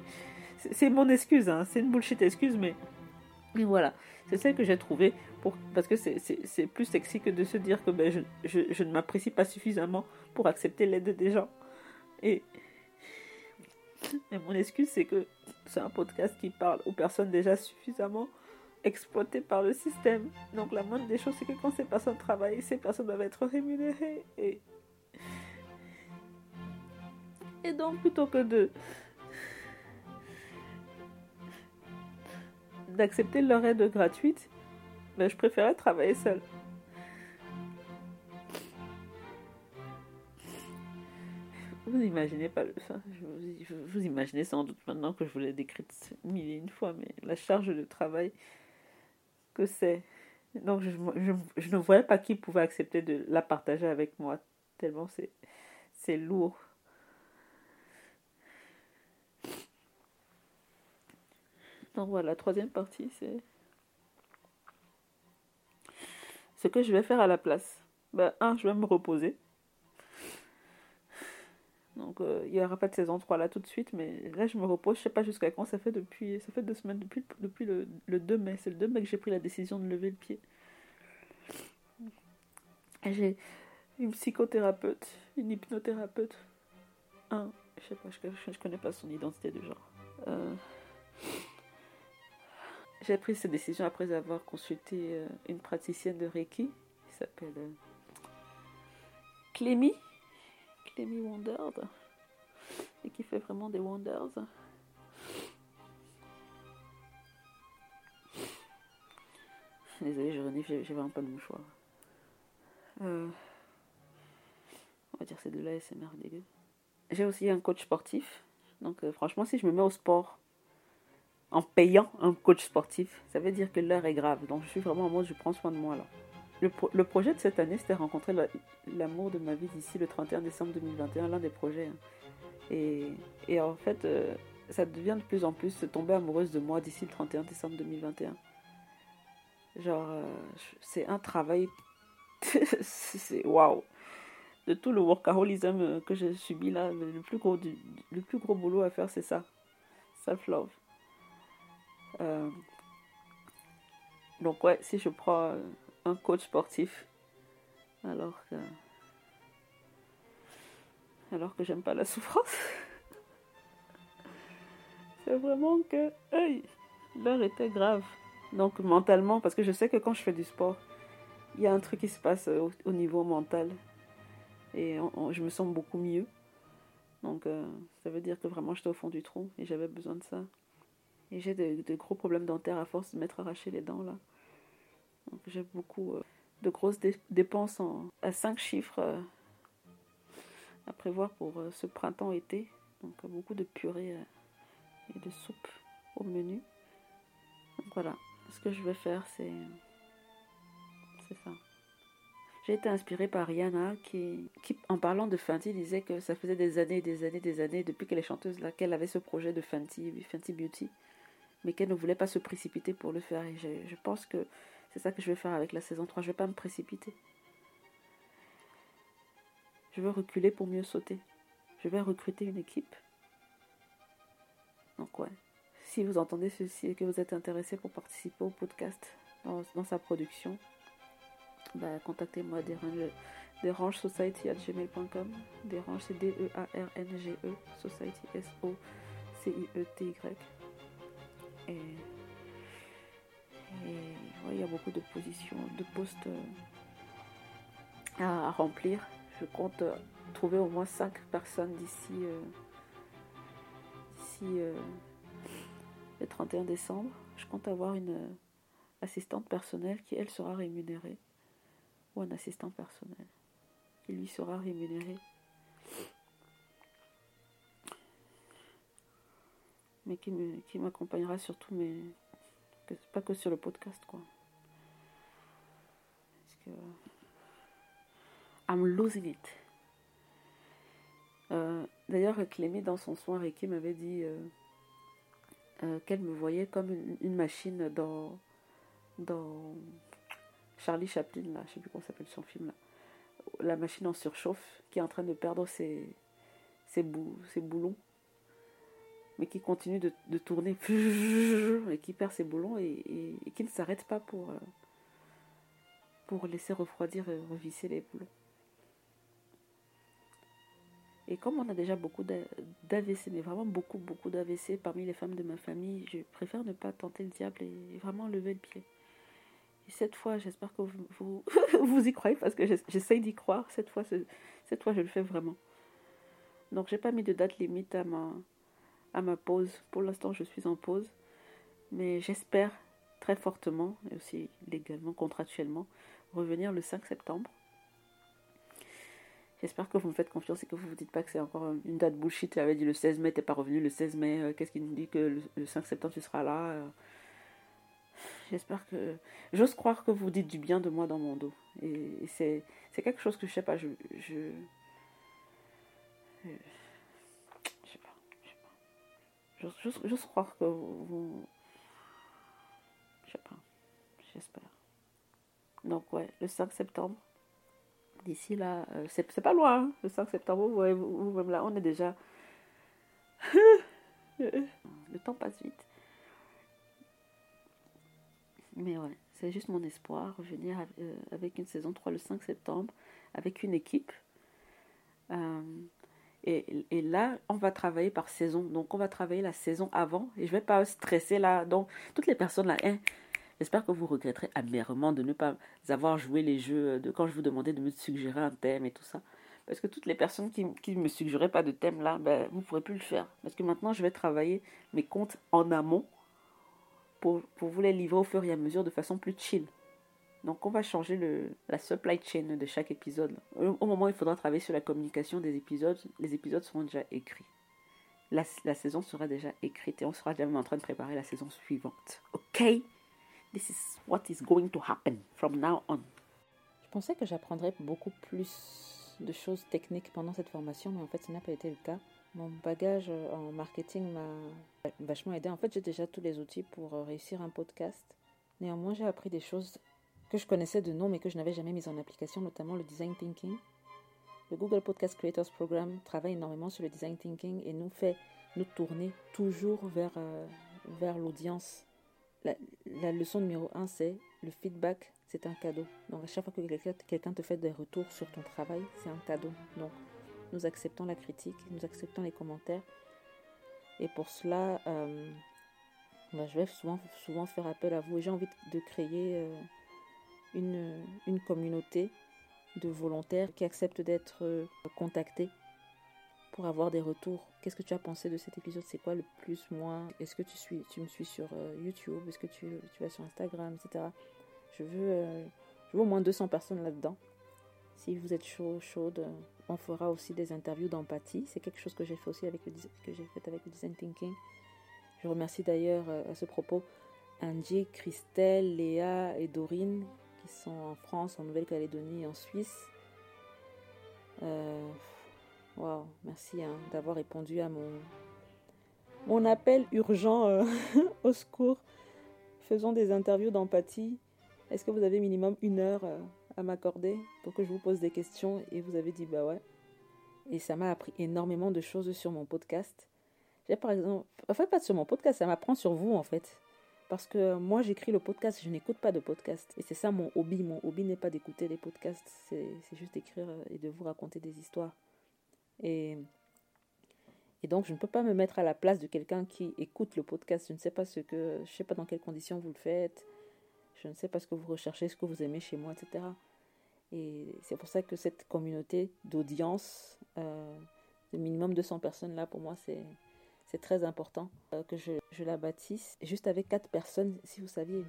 c'est mon excuse, hein, c'est une bullshit excuse, mais Et voilà, c'est celle que j'ai trouvée pour, parce que c'est plus sexy que de se dire que ben, je, je, je ne m'apprécie pas suffisamment pour accepter l'aide des gens. Et, et mon excuse, c'est que c'est un podcast qui parle aux personnes déjà suffisamment exploitées par le système. Donc la moindre des choses, c'est que quand ces personnes travaillent, ces personnes doivent être rémunérées. Et, donc, plutôt que de d'accepter leur aide gratuite, ben, je préférais travailler seule. Vous imaginez pas le. Je, vous imaginez sans doute maintenant que je vous l'ai décrite mille et une fois, mais la charge de travail que c'est. Donc, je, je, ne voyais pas qui pouvait accepter de la partager avec moi, tellement c'est, lourd. Donc voilà, troisième partie, c'est ce que je vais faire à la place. Ben, un, je vais me reposer. Donc euh, il n'y aura pas de saison 3 là tout de suite, mais là je me repose, je sais pas jusqu'à quand, ça fait depuis ça fait deux semaines, depuis, le, le 2 mai, c'est le 2 mai que j'ai pris la décision de lever le pied. J'ai une psychothérapeute, une hypnothérapeute, un, je sais pas, je, je connais pas son identité de genre. Euh, j'ai pris cette décision après avoir consulté euh, une praticienne de Reiki qui s'appelle Clémy. Clémy Wonders. Et qui fait vraiment des wonders. Désolée, je renifle, j'ai vraiment pas de mouchoir. Euh, on va dire c'est de l'ASMR dégueu. J'ai aussi un coach sportif. Donc franchement, si je me mets au sport, en payant un coach sportif, ça veut dire que l'heure est grave. Donc je suis vraiment en mode je prends soin de moi là. Le, projet de cette année, c'était rencontrer l'amour de ma vie d'ici le 31 décembre 2021, l'un des projets. Hein. Et, en fait, euh, ça devient de plus en plus tomber amoureuse de moi d'ici le 31 décembre 2021. Genre, euh, c'est un travail. <laughs> c'est waouh! De tout le workaholism que j'ai subi là, le plus gros, le plus gros boulot à faire, c'est ça. Self-love. Euh, donc ouais, si je prends coach sportif, alors que alors que j'aime pas la souffrance, <laughs> c'est vraiment que l'heure était grave. Donc mentalement, parce que je sais que quand je fais du sport, il y a un truc qui se passe au, niveau mental et je me sens beaucoup mieux. Donc euh, ça veut dire que vraiment j'étais au fond du trou et j'avais besoin de ça. Et j'ai de, gros problèmes dentaires à force de m'être arraché les dents là. J'ai beaucoup euh, de grosses dépenses en, à 5 chiffres euh, à prévoir pour euh, ce printemps-été. Donc beaucoup de purée et de soupe au menu. Voilà, ce que je vais faire c'est ça. J'ai été inspirée par Rihanna qui, qui, en parlant de Fenty, disait que ça faisait des années, des années, des années depuis qu'elle est chanteuse là, qu'elle avait ce projet de Fenty, Fenty Beauty mais qu'elle ne voulait pas se précipiter pour le faire. Et je, pense que c'est ça que je vais faire avec la saison 3. Je ne vais pas me précipiter. Je veux reculer pour mieux sauter. Je vais recruter une équipe. Donc ouais, si vous entendez ceci et que vous êtes intéressé pour participer au podcast dans, sa production, bah, contactez-moi dérange, society at gmail.com. Dérange, c'est D-E-A-R-N-G-E, society, S-O-C-I-E-T-Y. Et, il y a beaucoup de positions, de postes euh, à, remplir. Je compte euh, trouver au moins 5 personnes d'ici euh, le 31 décembre. Je compte avoir une assistante personnelle qui, elle, sera rémunérée. Ou un assistant personnel qui, lui, sera rémunéré mais qui m'accompagnera surtout, mais pas que sur le podcast, quoi. I'm losing it. Euh, D'ailleurs, Clémy, dans son soin Reiki, m'avait dit euh, euh, qu'elle me voyait comme une, machine dans, dans Charlie Chaplin, là, je sais plus comment s'appelle son film. La machine en surchauffe qui est en train de perdre ses, boulons mais qui continue de, tourner <laughs> et qui perd ses boulons et, qui ne s'arrête pas pour, pour laisser refroidir et revisser les boulons. Et comme on a déjà beaucoup d'a- d'AVC, mais vraiment beaucoup, beaucoup d'AVC parmi les femmes de ma famille, je préfère ne pas tenter le diable et vraiment lever le pied. Et cette fois, j'espère que vous, <laughs> y croyez parce que j'ess- j'essaye d'y croire. Cette fois, ce- cette fois, je le fais vraiment. Donc, j'ai pas mis de date limite à ma, à ma pause. Pour l'instant, je suis en pause. Mais j'espère très fortement, et aussi légalement, contractuellement, revenir le 5 septembre. J'espère que vous me faites confiance et que vous vous dites pas que c'est encore une date bullshit. Tu avais dit le 16 mai, t'es pas revenu le 16 mai. euh, Qu'est-ce qui nous dit que le, le 5 septembre, tu seras là euh. J'espère que. J'ose croire que vous dites du bien de moi dans mon dos. Et, c'est quelque chose que je sais pas. Je. Je, euh, sais pas. Je sais pas. J'ose- croire que vous- Je sais pas. J'espère. Donc, ouais, le 5 septembre. D'ici là, euh, c'est pas loin, hein, le 5 septembre, vous voyez, vous- vous-même là, on est déjà. <laughs> le temps passe vite. Mais ouais, c'est juste mon espoir, revenir euh, avec une saison 3 le 5 septembre, avec une équipe. Euh, et, et là, on va travailler par saison. Donc, on va travailler la saison avant. Et je vais pas stresser là. Donc, toutes les personnes là, hein, j'espère que vous regretterez amèrement de ne pas avoir joué les jeux de quand je vous demandais de me suggérer un thème et tout ça. Parce que toutes les personnes qui ne me suggéraient pas de thème là, ben, vous ne pourrez plus le faire. Parce que maintenant, je vais travailler mes comptes en amont pour, pour vous les livrer au fur et à mesure de façon plus chill. Donc, on va changer le, la supply chain de chaque épisode. Au, au moment où il faudra travailler sur la communication des épisodes, les épisodes seront déjà écrits. La, la saison sera déjà écrite et on sera déjà en train de préparer la saison suivante. Ok? This is what is going to happen from now on. Je pensais que j'apprendrais beaucoup plus de choses techniques pendant cette formation, mais en fait, ça n'a pas été le cas. Mon bagage en marketing m'a vachement aidé. En fait, j'ai déjà tous les outils pour réussir un podcast. Néanmoins, j'ai appris des choses que je connaissais de nom, mais que je n'avais jamais mises en application, notamment le design thinking. Le Google Podcast Creators Program travaille énormément sur le design thinking et nous fait nous tourner toujours vers, euh, vers l'audience. La, leçon numéro un, c'est le feedback, c'est un cadeau. Donc à chaque fois que quelqu'un quelqu te fait des retours sur ton travail, c'est un cadeau. Donc nous acceptons la critique, nous acceptons les commentaires. Et pour cela, euh, ben, je vais souvent, faire appel à vous. J'ai envie de créer euh, une, une communauté de volontaires qui acceptent d'être euh, contactés pour avoir des retours. Qu'est-ce que tu as pensé de cet épisode? C'est quoi le plus, moins? Est-ce que tu, suis, tu me suis sur euh, YouTube? Est-ce que tu, tu vas sur Instagram, etc. Je veux, euh, je veux au moins 200 personnes là-dedans. Si vous êtes chaud, chaude, on fera aussi des interviews d'empathie. C'est quelque chose que j'ai fait aussi avec le, que j'ai fait avec le design thinking. Je remercie d'ailleurs euh, à ce propos Angie, Christelle, Léa et Dorine qui sont en France, en Nouvelle-Calédonie et en Suisse. Euh, Waouh, merci hein, d'avoir répondu à mon, mon appel urgent euh, <laughs> au secours. Faisons des interviews d'empathie. Est-ce que vous avez minimum une heure euh, à m'accorder pour que je vous pose des questions Et vous avez dit bah ouais. Et ça m'a appris énormément de choses sur mon podcast. J'ai par exemple, en fait pas sur mon podcast, ça m'apprend sur vous en fait. Parce que moi j'écris le podcast, je n'écoute pas de podcast. Et c'est ça mon hobby. Mon hobby n'est pas d'écouter les podcasts, c'est juste d'écrire et de vous raconter des histoires. Et, donc, je ne peux pas me mettre à la place de quelqu'un qui écoute le podcast. Je ne sais pas ce que, je sais pas dans quelles conditions vous le faites. Je ne sais pas ce que vous recherchez, ce que vous aimez chez moi, etc. Et c'est pour ça que cette communauté d'audience, euh, de minimum 200 personnes là, pour moi, c'est c'est très important euh, que je, je, la bâtisse. Juste avec quatre personnes, si vous saviez,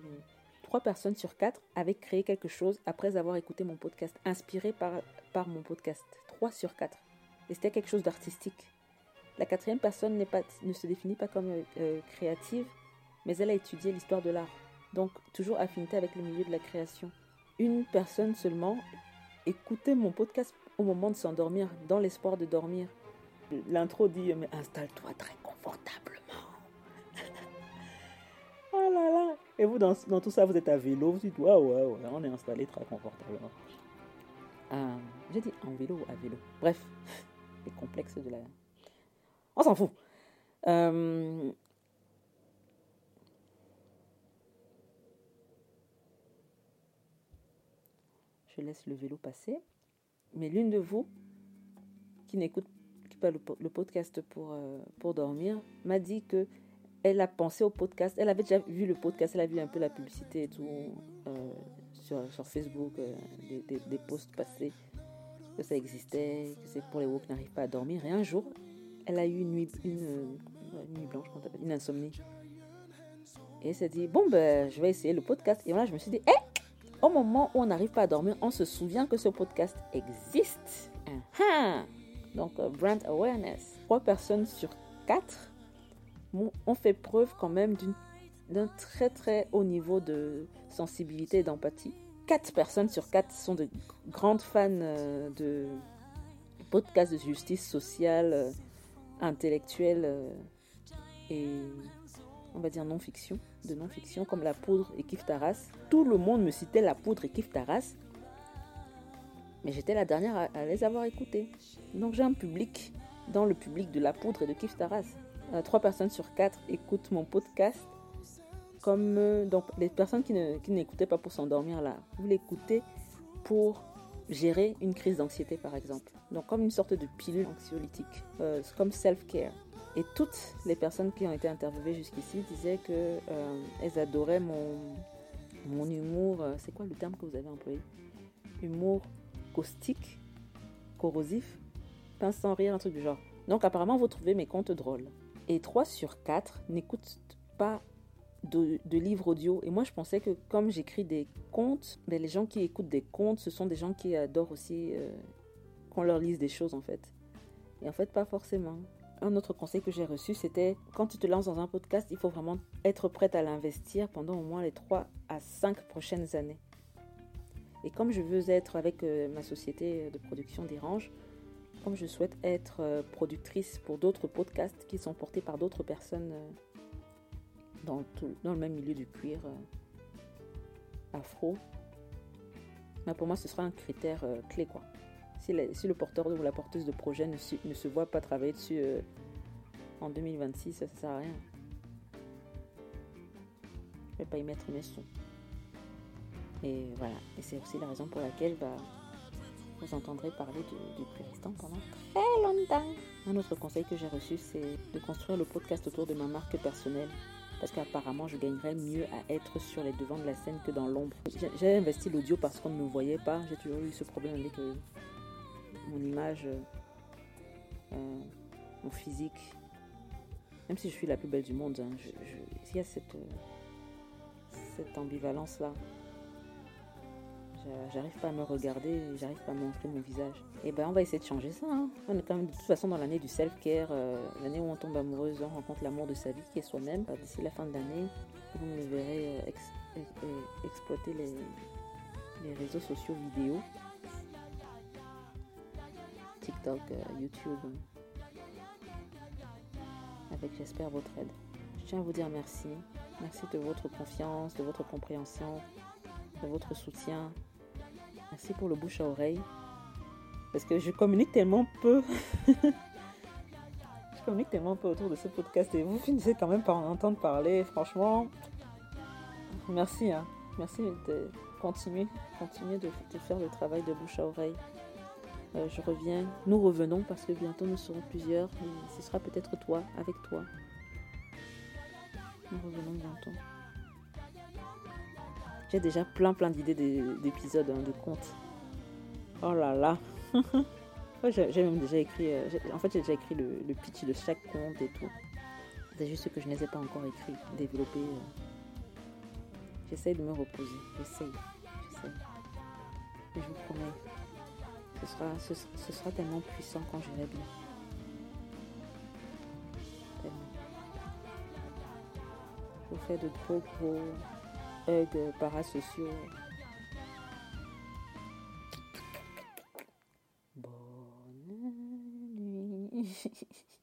trois personnes sur quatre avaient créé quelque chose après avoir écouté mon podcast, inspiré par, par mon podcast. Trois sur quatre. Et c'était quelque chose d'artistique. La quatrième personne pas, ne se définit pas comme euh, créative, mais elle a étudié l'histoire de l'art. Donc, toujours affinité avec le milieu de la création. Une personne seulement écoutait mon podcast au moment de s'endormir, dans l'espoir de dormir. L'intro dit Mais installe-toi très confortablement. <laughs> oh là là Et vous, dans, dans, tout ça, vous êtes à vélo, vous dites Ouais, ouais, ouais, on est installé très confortablement. Euh, J'ai dit en vélo ou à vélo. Bref les complexes de la... On s'en fout. Euh, je laisse le vélo passer. Mais l'une de vous qui n'écoute pas le, podcast pour, euh, pour dormir m'a dit que elle a pensé au podcast. Elle avait déjà vu le podcast, elle a vu un peu la publicité et tout euh, sur, sur, Facebook, des, posts passés, que ça existait, que c'est pour les woke qui n'arrivent pas à dormir. Et un jour, elle a eu une nuit, une, nuit blanche, une insomnie. Et elle s'est dit, bon, ben, je vais essayer le podcast. Et là, je me suis dit, hé, au moment où on n'arrive pas à dormir, on se souvient que ce podcast existe. Uh Donc, euh, brand awareness. Trois personnes sur quatre ont fait preuve quand même d'un très très haut niveau de sensibilité et d'empathie. Quatre personnes sur quatre sont de grandes fans euh, de podcasts de justice sociale, euh, intellectuelle et on va dire non-fiction, de non-fiction, comme La Poudre et Kif Taras. Tout le monde me citait La Poudre et Kif Taras, mais j'étais la dernière à, les avoir écoutés. Donc j'ai un public dans le public de La Poudre et de Kif Taras. Euh, trois personnes sur quatre écoutent mon podcast. Comme euh, donc les personnes qui, n'écoutaient pas pour s'endormir là, vous l'écoutez pour gérer une crise d'anxiété par exemple. Donc comme une sorte de pilule anxiolytique, euh, comme self-care. Et toutes les personnes qui ont été interviewées jusqu'ici disaient que euh, elles adoraient mon, mon humour. C'est quoi le terme que vous avez employé? Humour caustique, corrosif, pince sans rire, un truc du genre. Donc apparemment, vous trouvez mes contes drôles. Et 3 sur 4 n'écoutent pas de, livres audio. Et moi, je pensais que comme j'écris des contes, ben, les gens qui écoutent des contes, ce sont des gens qui adorent aussi euh, qu'on leur lise des choses, en fait. Et en fait, pas forcément un autre conseil que j'ai reçu, c'était quand tu te lances dans un podcast, il faut vraiment être prête à l'investir pendant au moins les 3 à 5 prochaines années. Et comme je veux être avec euh, ma société de production d'Irange, comme je souhaite être euh, productrice pour d'autres podcasts qui sont portés par d'autres personnes euh, dans, dans, le même milieu du cuir afro, bah, pour moi ce sera un critère clé quoi si, le porteur ou la porteuse de projet ne, se voit pas travailler dessus euh, en 2026, ça ne sert à rien. Je ne vais pas y mettre mes sons. Et voilà. Et c'est aussi la raison pour laquelle bah, vous entendrez parler du, du pendant très longtemps. Un autre conseil que j'ai reçu, c'est de construire le podcast autour de ma marque personnelle. Parce qu'apparemment, je gagnerais mieux à être sur les devants de la scène que dans l'ombre. J'ai investi l'audio parce qu'on ne me voyait pas. J'ai toujours eu ce problème avec euh, mon image, euh, euh, mon physique. Même si je suis la plus belle du monde, hein, il y a cette, cette ambivalence-là. J'arrive pas à me regarder, j'arrive pas à montrer mon visage. Et eh ben on va essayer de changer ça. Hein. On est quand même de toute façon dans l'année du self-care, l'année où on tombe amoureuse, on rencontre l'amour de sa vie qui est soi-même. Bah, d'ici la fin de l'année, vous me verrez exploiter les, réseaux sociaux vidéo TikTok, euh, YouTube, avec j'espère votre aide. Je tiens à vous dire merci. Merci de votre confiance, de votre compréhension, de votre soutien. Merci pour le bouche à oreille. Parce que je communique tellement peu. <laughs> je communique tellement peu autour de ce podcast et vous finissez quand même par en entendre parler. Franchement, merci. Hein. Merci de continuer, continuer de faire le travail de bouche à oreille. Euh, je reviens, nous revenons parce que bientôt nous serons plusieurs ce sera peut-être toi, avec toi. Nous revenons bientôt. J'ai déjà plein plein d'idées d'épisodes, hein, de contes. Oh là là. <laughs> j'ai même déjà écrit, euh, en fait j'ai déjà écrit le, pitch de chaque conte et tout. C'est juste que je ne les ai pas encore écrits, développés. Euh. J'essaye de me reposer, j'essaye, j'essaye. Je vous promets, ce sera, ce, sera tellement puissant quand je vais bien. Tellement. Je vous fais de gros gros hugs parasociaux. Bonne nuit. <laughs>